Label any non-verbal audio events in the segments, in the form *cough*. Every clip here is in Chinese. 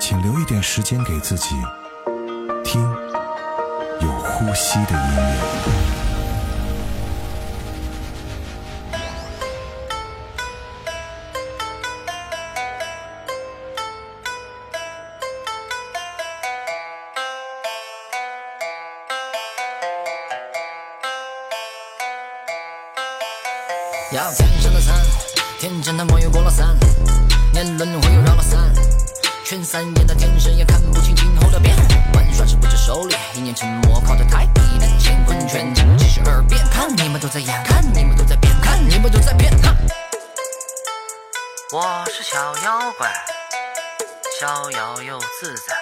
请留一点时间给自己，听有呼吸的音乐。我是小妖怪，逍遥又自在，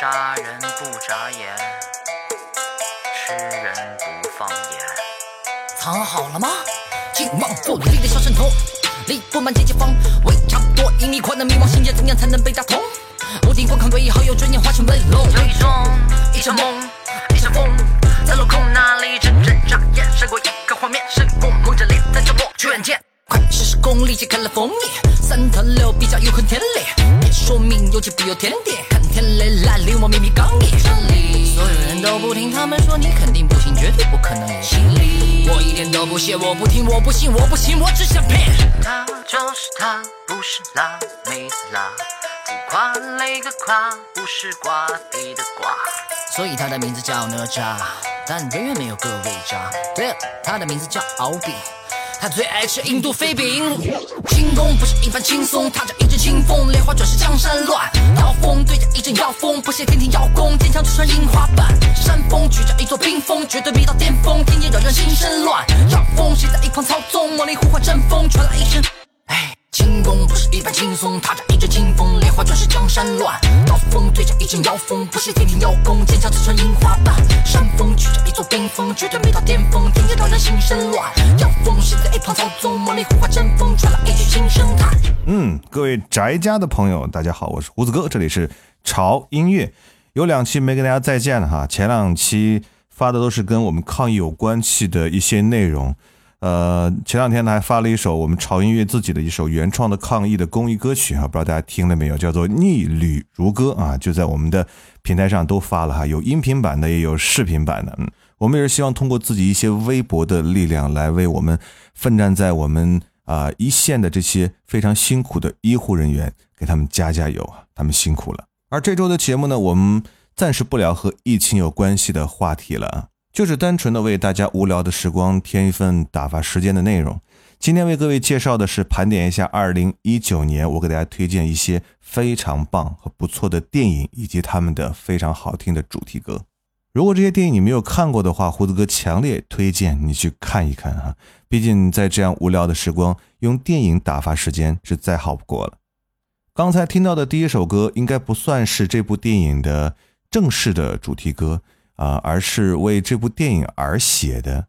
杀人不眨眼，吃人不放盐。藏好了吗？尽望做努力的小神童。力不满结界方，围差不多一米宽的迷茫心结，怎样才能被打通？屋顶观看对好友转眼化成围楼。有一种一场梦，一场风，在落空那里阵阵眨眼，闪过一个画面，是我蒙着脸在角落去远见。快试试功力，揭开了封印，三头六臂下又很天烈，别说明有气不有天地，看天雷来临，我秘密刚毅。所有人都不听，他们说你肯定不行，绝对不可能有吸引力。我一点都不屑，我不听，我不信，我不行，我只想骗。他就是他，不是辣妹子辣，浮夸那个夸，不是瓜地的瓜。所以他的名字叫哪吒，但远远没有各位渣。对了，他的名字叫敖丙。他最爱吃印度飞饼，轻功不是一般轻松，踏着一阵清风，莲花转世江山乱，刀锋对着一阵妖风，不屑天庭妖功，坚强就穿樱花瓣，山峰举着一座冰峰，绝对逼到巅峰，天界扰人心神乱，让风谁在一旁操纵，魔力呼唤阵风，传来一声，哎。轻功不是一般轻松，踏着一阵清风，莲花转世江山乱。刀锋对着一阵妖风，不是天庭妖功，剑鞘刺穿樱花瓣。山峰举着一座冰峰，绝对没到巅峰，天界让人心生乱。妖风谁在一旁操纵，魔力呼唤阵风，传来一句轻声叹。嗯，各位宅家的朋友，大家好，我是胡子哥，这里是潮音乐。有两期没跟大家再见了哈，前两期发的都是跟我们抗疫有关系的一些内容。呃，前两天呢还发了一首我们潮音乐自己的一首原创的抗疫的公益歌曲啊，不知道大家听了没有？叫做《逆旅如歌》啊，就在我们的平台上都发了哈，有音频版的，也有视频版的。嗯，我们也是希望通过自己一些微薄的力量，来为我们奋战在我们啊一线的这些非常辛苦的医护人员，给他们加加油啊，他们辛苦了。而这周的节目呢，我们暂时不聊和疫情有关系的话题了啊。就是单纯的为大家无聊的时光添一份打发时间的内容。今天为各位介绍的是盘点一下2019年，我给大家推荐一些非常棒和不错的电影，以及他们的非常好听的主题歌。如果这些电影你没有看过的话，胡子哥强烈推荐你去看一看哈。毕竟在这样无聊的时光，用电影打发时间是再好不过了。刚才听到的第一首歌，应该不算是这部电影的正式的主题歌。啊，而是为这部电影而写的。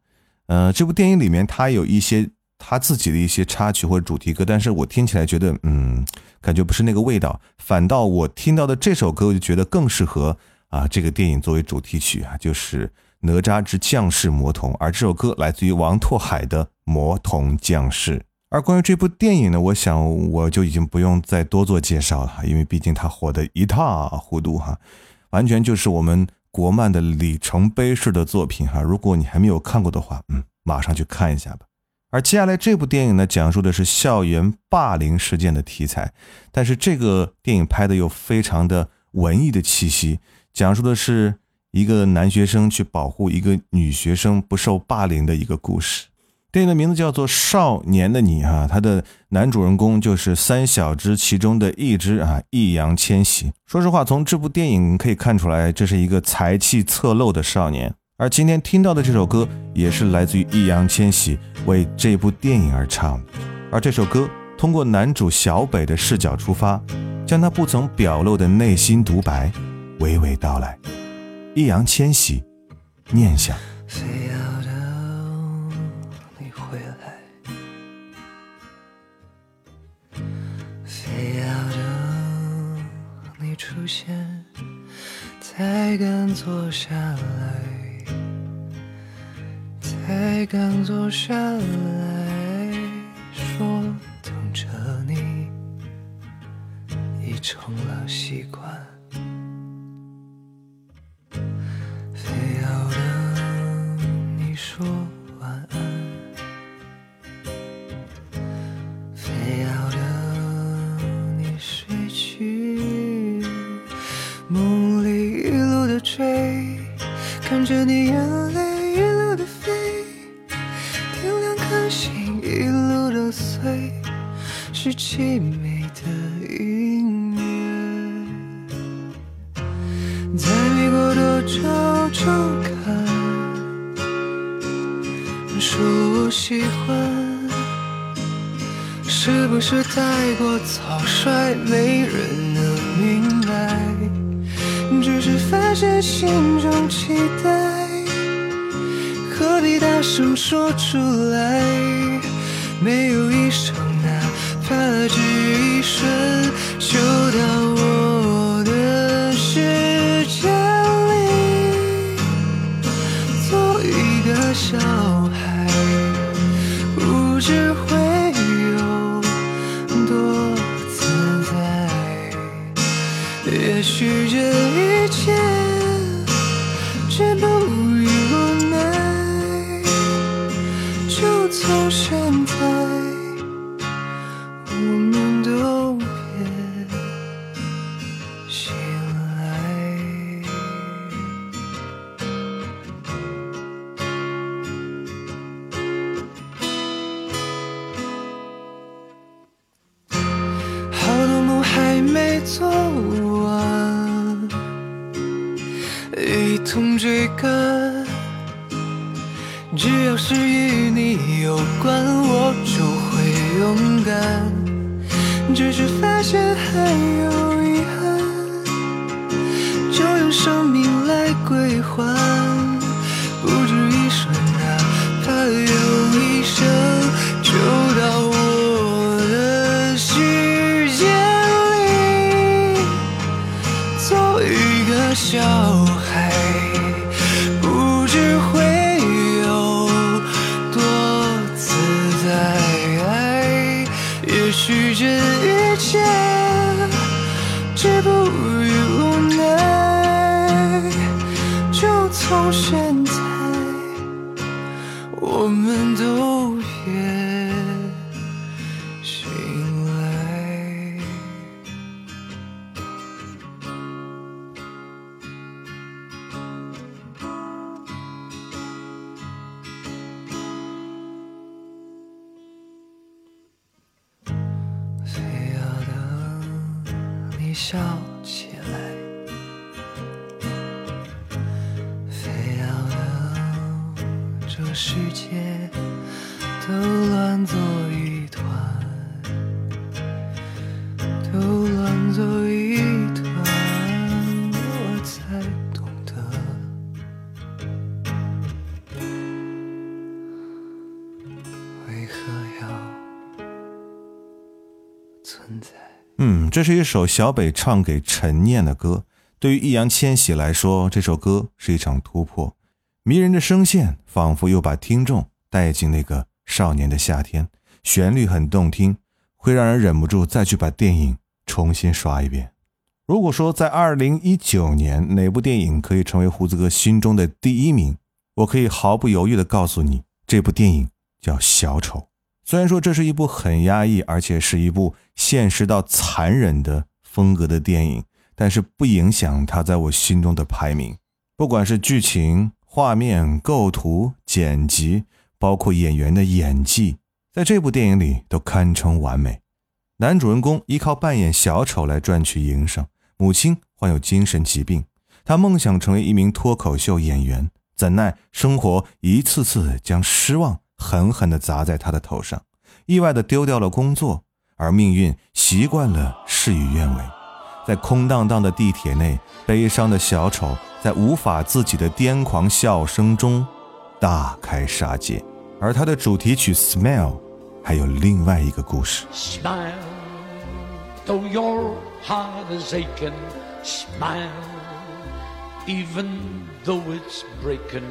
呃，这部电影里面他有一些他自己的一些插曲或者主题歌，但是我听起来觉得，嗯，感觉不是那个味道。反倒我听到的这首歌，我就觉得更适合啊这个电影作为主题曲啊，就是《哪吒之降世魔童》。而这首歌来自于王拓海的《魔童降世》。而关于这部电影呢，我想我就已经不用再多做介绍了，因为毕竟它火得一塌糊涂哈，完全就是我们。国漫的里程碑式的作品哈，如果你还没有看过的话，嗯，马上去看一下吧。而接下来这部电影呢，讲述的是校园霸凌事件的题材，但是这个电影拍的又非常的文艺的气息，讲述的是一个男学生去保护一个女学生不受霸凌的一个故事。电影的名字叫做《少年的你》哈，它的男主人公就是三小只其中的一只啊，易烊千玺。说实话，从这部电影可以看出来，这是一个才气侧漏的少年。而今天听到的这首歌，也是来自于易烊千玺为这部电影而唱。而这首歌通过男主小北的视角出发，将他不曾表露的内心独白娓娓道来。易烊千玺，念想。非要现，才敢坐下来，才敢坐下来说等着你，已成了习惯。不喜欢，是不是太过草率，没人能明白？只是发现心中期待，何必大声说出来？没有一声哪怕只一瞬，就当我与你有关，我就会勇敢。只是发现还有遗憾，就用生命世界都乱作一团，都乱作一团，我才懂得为何要存在。嗯，这是一首小北唱给陈念的歌。对于易烊千玺来说，这首歌是一场突破。迷人的声线仿佛又把听众带进那个少年的夏天，旋律很动听，会让人忍不住再去把电影重新刷一遍。如果说在二零一九年哪部电影可以成为胡子哥心中的第一名，我可以毫不犹豫地告诉你，这部电影叫《小丑》。虽然说这是一部很压抑，而且是一部现实到残忍的风格的电影，但是不影响它在我心中的排名。不管是剧情、画面、构图、剪辑，包括演员的演技，在这部电影里都堪称完美。男主人公依靠扮演小丑来赚取营生，母亲患有精神疾病，他梦想成为一名脱口秀演员，怎奈生活一次次将失望狠狠地砸在他的头上，意外地丢掉了工作，而命运习惯了事与愿违，在空荡荡的地铁内，悲伤的小丑在无法自己的癫狂笑声中大开杀戒。而它的主题曲《Smile》还有另外一个故事。Smile, though your heart is aching. Smile, even though it's breaking.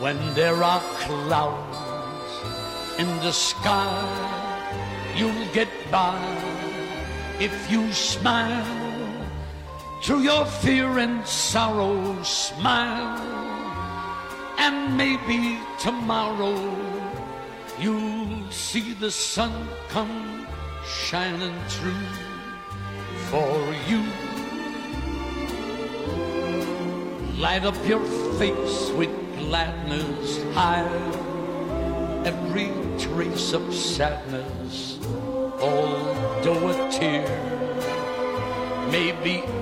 When there are clouds in the sky, you'll get by if you smile. Through your fear and sorrow, smile, and maybe tomorrow you'll see the sun come shining through for you. Light up your face with gladness, hide every trace of sadness, although a tear may be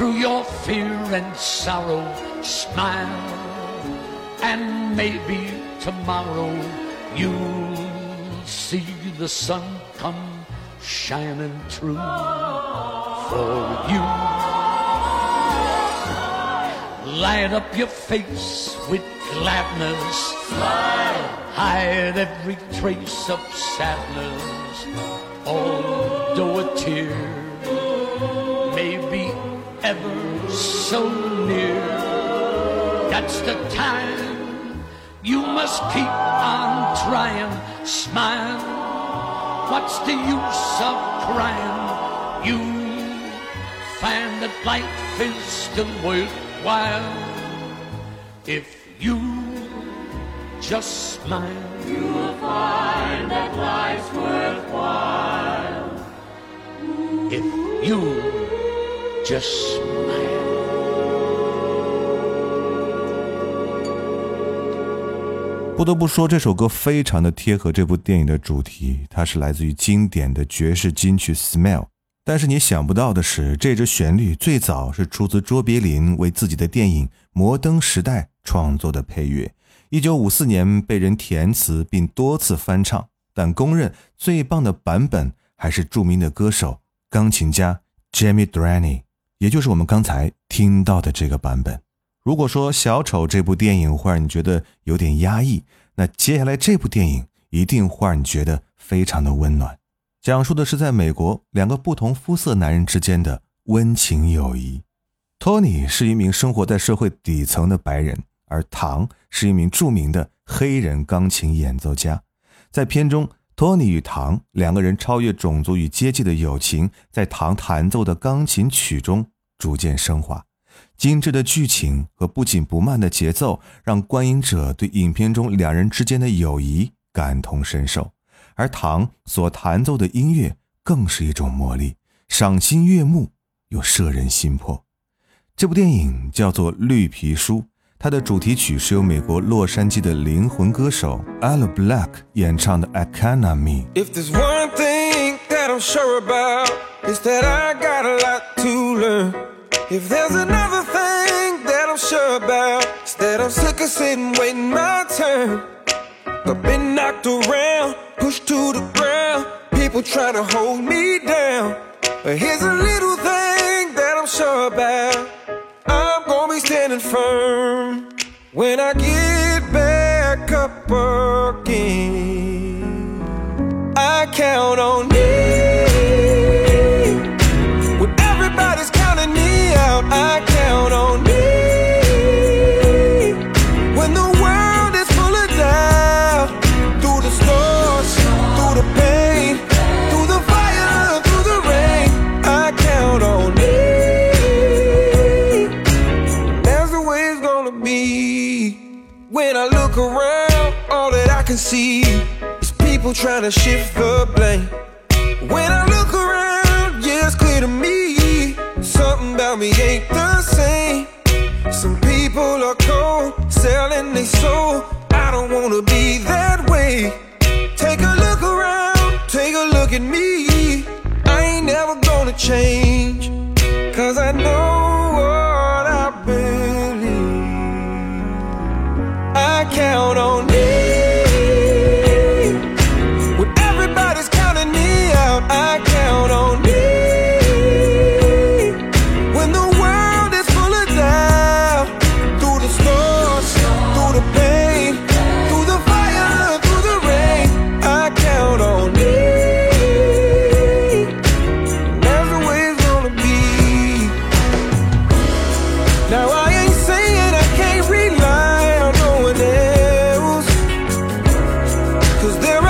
Through your fear and sorrow, smile, and maybe tomorrow you'll see the sun come shining through for you. Light up your face with gladness. Smile. Hide every trace of sadness. Although a tear ever so near, that's the time you must keep on trying. Smile. What's the use of crying? You find that life is still worthwhile if you just smile. You will find that life's worthwhile if you just smile. 不得不说，这首歌非常的贴合这部电影的主题，它是来自于经典的爵士金曲《Smile》。但是你想不到的是，这支旋律最早是出自卓别林为自己的电影《摩登时代》创作的配乐。一九五四年被人填词并多次翻唱，但公认最棒的版本还是著名的歌手、钢琴家 Jimmy Duraney，也就是我们刚才听到的这个版本。如果说《小丑》这部电影会让你觉得有点压抑，那接下来这部电影一定会让你觉得非常的温暖。讲述的是在美国两个不同肤色男人之间的温情友谊。托尼是一名生活在社会底层的白人，而唐是一名著名的黑人钢琴演奏家。在片中，托尼与唐两个人超越种族与阶级的友情，在唐弹奏的钢琴曲中逐渐升华。精致的剧情和不紧不慢的节奏，让观影者对影片中两人之间的友谊感同身受。而唐所弹奏的音乐更是一种魔力，赏心悦目又摄人心魄。这部电影叫做《绿皮书》，它的主题曲是由美国洛杉矶的灵魂歌手 Aloe Black 演唱的《I Canna Me》。 If there's one thing that I'm sure about, it's that I got a lot to learn. If there's another thing that I'm sure about, it's that I'm sick of sitting waiting my turn. I've been knocked around, pushed to the ground, people trying to hold me down. But here's a little thing that I'm sure about. Standing firm when I get back up again. I count on me. People trying to shift the blame. When I look around, yeah, it's clear to me something about me ain't the same. Some people are cold, selling their soul. I don't wanna be that way. Take a look around, take a look at me. I ain't never gonna change. Cause there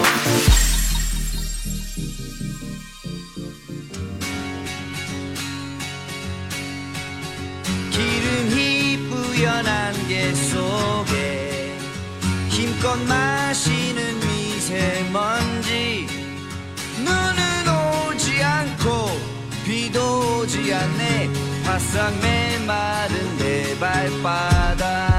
않네 바싹 메마른 내 발바닥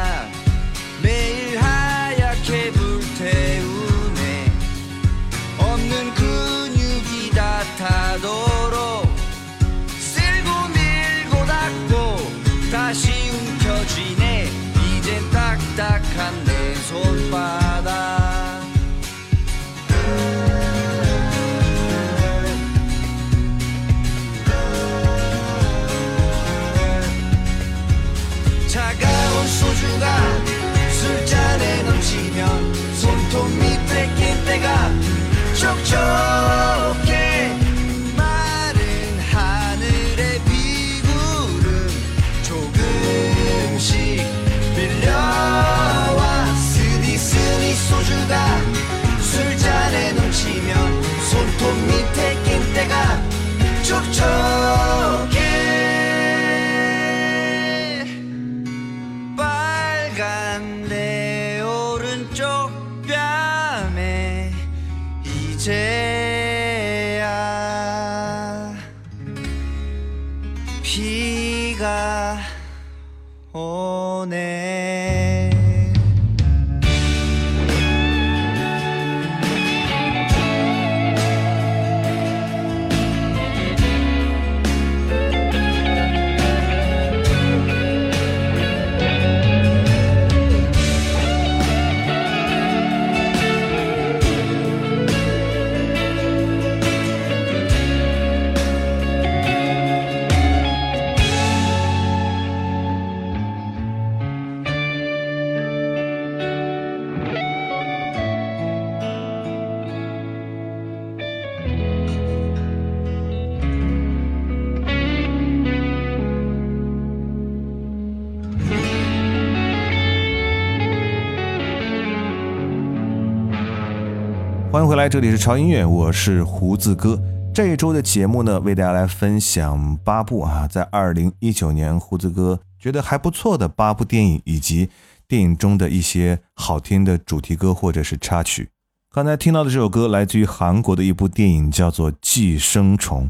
欢迎回来，这里是潮音乐，我是胡子哥。这一周的节目呢，为大家来分享八部啊，在二零一九年胡子哥觉得还不错的八部电影，以及电影中的一些好听的主题歌或者是插曲。刚才听到的这首歌来自于韩国的一部电影，叫做《寄生虫》。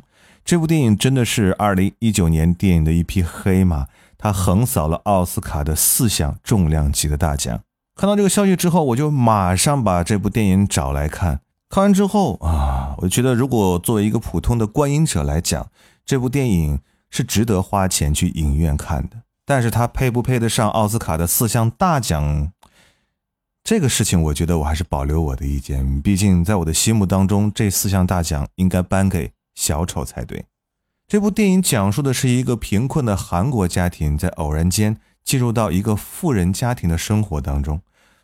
这部电影真的是二零一九年电影的一匹黑马，它横扫了奥斯卡的四项重量级的大奖。看到这个消息之后，我就马上把这部电影找来看。看完之后啊，我觉得如果作为一个普通的观影者来讲，这部电影是值得花钱去影院看的。但是它配不配得上奥斯卡的四项大奖，这个事情我觉得我还是保留我的意见。毕竟在我的心目当中，这四项大奖应该颁给小丑才对。这部电影讲述的是一个贫困的韩国家庭在偶然间。进入到一个富人家庭的生活当中，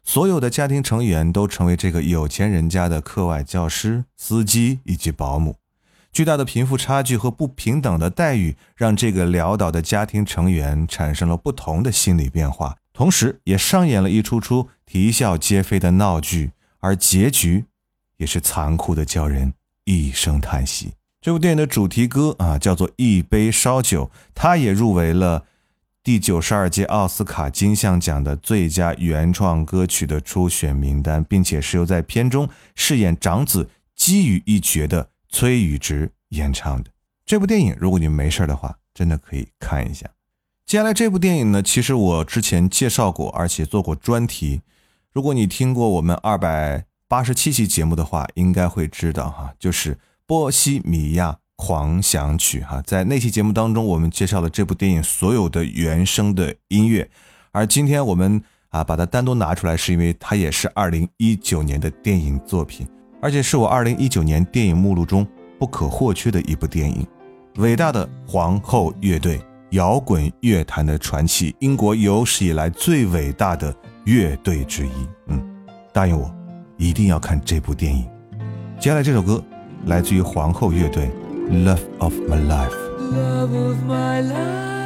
所有的家庭成员都成为这个有钱人家的课外教师、司机以及保姆。巨大的贫富差距和不平等的待遇，让这个潦倒的家庭成员产生了不同的心理变化，同时也上演了一出出啼笑皆非的闹剧，而结局也是残酷的，叫人一声叹息。这部电影的主题歌啊，叫做《一杯烧酒》，它也入围了。第九十二届奥斯卡金像奖的最佳原创歌曲的初选名单，并且是由在片中饰演长子基宇一角的崔宇植演唱的。这部电影，如果你没事的话，真的可以看一下。接下来这部电影呢，其实我之前介绍过，而且做过专题。如果你听过我们二百八十七期节目的话，应该会知道哈，就是《波西米亚》。狂想曲哈，在那期节目当中，我们介绍了这部电影所有的原声的音乐，而今天我们啊把它单独拿出来，是因为它也是二零一九年的电影作品，而且是我二零一九年电影目录中不可或缺的一部电影。伟大的皇后乐队，摇滚乐坛的传奇，英国有史以来最伟大的乐队之一。嗯，答应我，一定要看这部电影。接下来这首歌来自于皇后乐队。love of my life.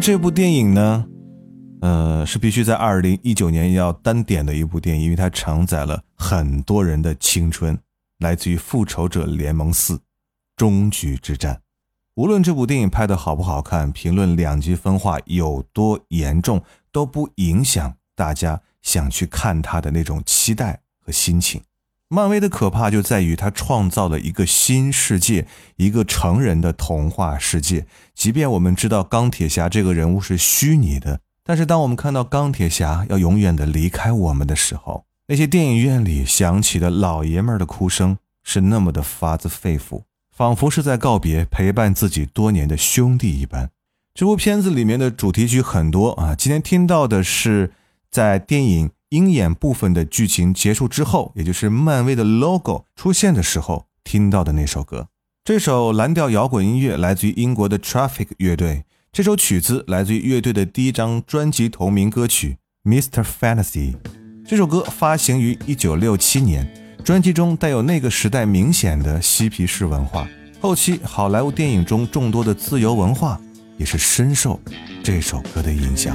这部电影呢，呃，是必须在二零一九年要单点的一部电影，因为它承载了很多人的青春，来自于《复仇者联盟四：终局之战》。无论这部电影拍的好不好看，评论两极分化有多严重，都不影响大家想去看它的那种期待和心情。漫威的可怕就在于它创造了一个新世界，一个成人的童话世界。即便我们知道钢铁侠这个人物是虚拟的，但是当我们看到钢铁侠要永远的离开我们的时候，那些电影院里响起的老爷们儿的哭声是那么的发自肺腑，仿佛是在告别陪伴自己多年的兄弟一般。这部片子里面的主题曲很多啊，今天听到的是在电影。鹰眼部分的剧情结束之后，也就是漫威的 logo 出现的时候听到的那首歌。这首蓝调摇滚音乐来自于英国的 Traffic 乐队。这首曲子来自于乐队的第一张专辑同名歌曲《Mr. Fantasy》。这首歌发行于1967年，专辑中带有那个时代明显的嬉皮士文化。后期好莱坞电影中众多的自由文化也是深受这首歌的影响。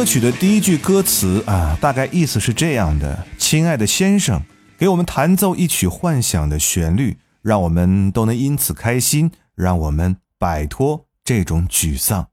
歌曲的第一句歌词啊，大概意思是这样的：亲爱的先生，给我们弹奏一曲幻想的旋律，让我们都能因此开心，让我们摆脱这种沮丧。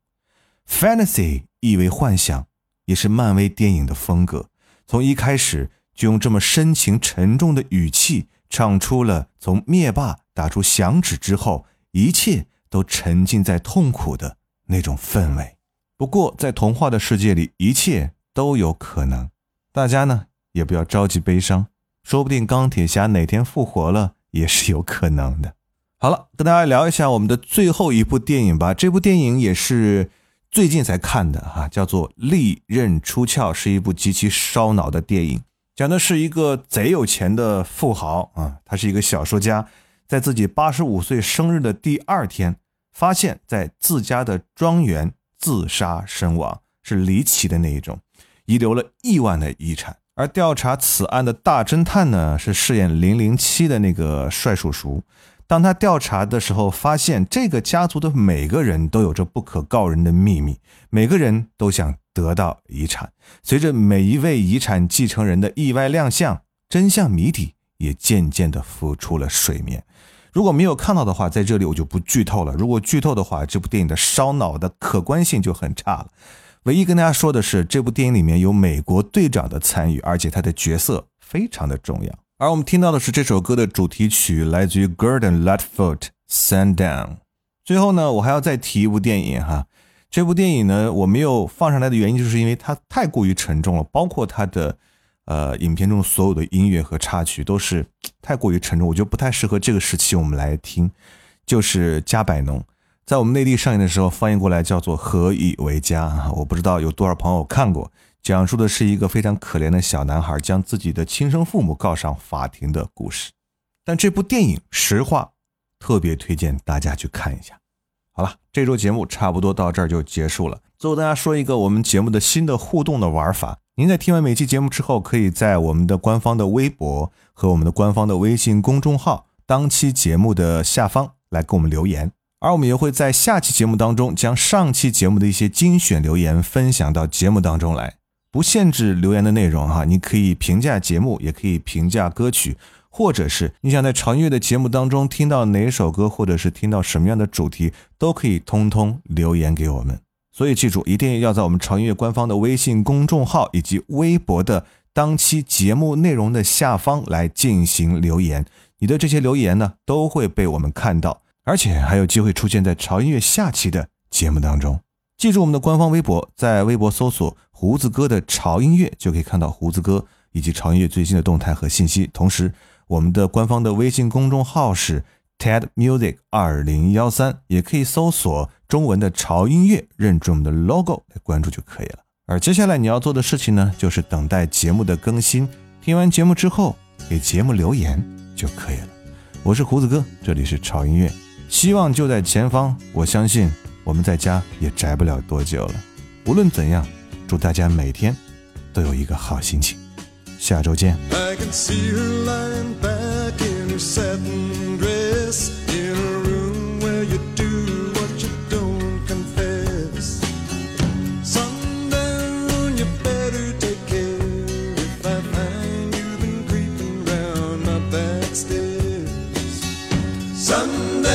Fantasy 意为幻想，也是漫威电影的风格。从一开始就用这么深情沉重的语气唱出了从灭霸打出响指之后，一切都沉浸在痛苦的那种氛围。不过，在童话的世界里，一切都有可能。大家呢也不要着急悲伤，说不定钢铁侠哪天复活了也是有可能的。好了，跟大家聊一下我们的最后一部电影吧。这部电影也是最近才看的哈、叫做《利刃出鞘》，是一部极其烧脑的电影，讲的是一个贼有钱的富豪啊，他是一个小说家，在自己八十五岁生日的第二天，发现在自家的庄园。自杀身亡是离奇的那一种，遗留了亿万的遗产。而调查此案的大侦探呢，是饰演零零七的那个帅叔叔。当他调查的时候，发现这个家族的每个人都有着不可告人的秘密，每个人都想得到遗产。随着每一位遗产继承人的意外亮相，真相谜底也渐渐地浮出了水面。如果没有看到的话，在这里我就不剧透了。如果剧透的话，这部电影的烧脑的可观性就很差了。唯一跟大家说的是，这部电影里面有美国队长的参与，而且他的角色非常的重要。而我们听到的是这首歌的主题曲，来自于 Gordon Lightfoot，《Sundown》。最后呢，我还要再提一部电影哈。这部电影呢，我没有放上来的原因，就是因为它太过于沉重了，包括它的。呃，影片中所有的音乐和插曲都是 *tsk* 太过于沉重，我觉得不太适合这个时期我们来听。就是《加百农》在我们内地上映的时候翻译过来叫做《何以为家》，我不知道有多少朋友看过。讲述的是一个非常可怜的小男孩将自己的亲生父母告上法庭的故事。但这部电影实话特别推荐大家去看一下。好了，这周节目差不多到这儿就结束了。最后大家说一个我们节目的新的互动的玩法。您在听完每期节目之后，可以在我们的官方的微博和我们的官方的微信公众号当期节目的下方来给我们留言，而我们也会在下期节目当中将上期节目的一些精选留言分享到节目当中来，不限制留言的内容哈，你可以评价节目，也可以评价歌曲，或者是你想在潮音乐的节目当中听到哪首歌，或者是听到什么样的主题，都可以通通留言给我们。所以记住，一定要在我们潮音乐官方的微信公众号以及微博的当期节目内容的下方来进行留言。你的这些留言呢，都会被我们看到，而且还有机会出现在潮音乐下期的节目当中。记住我们的官方微博，在微博搜索“胡子哥的潮音乐”，就可以看到胡子哥以及潮音乐最新的动态和信息。同时，我们的官方的微信公众号是 TED Music 二零幺三，也可以搜索中文的潮音乐，认准我们的 logo 来关注就可以了。而接下来你要做的事情呢，就是等待节目的更新，听完节目之后给节目留言就可以了。我是胡子哥，这里是潮音乐，希望就在前方。我相信我们在家也宅不了多久了。无论怎样，祝大家每天都有一个好心情。下周见。I can see back in her dress in a room where you do what you don't confess. Sundown, you better take care if I find you've been creeping round my back stairs. Sundown.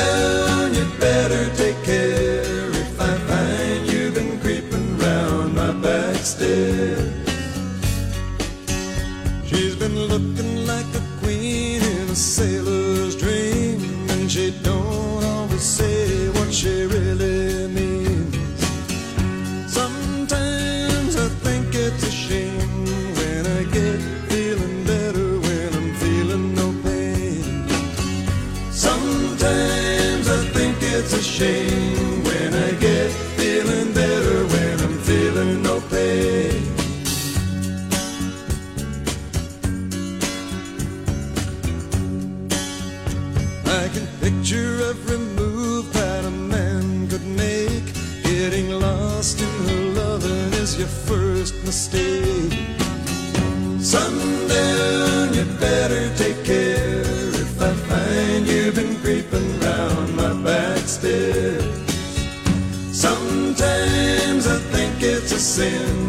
sin.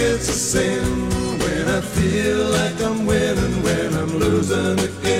it's a sin when I feel like I'm winning, when I'm losing again.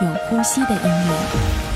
有呼吸的音乐。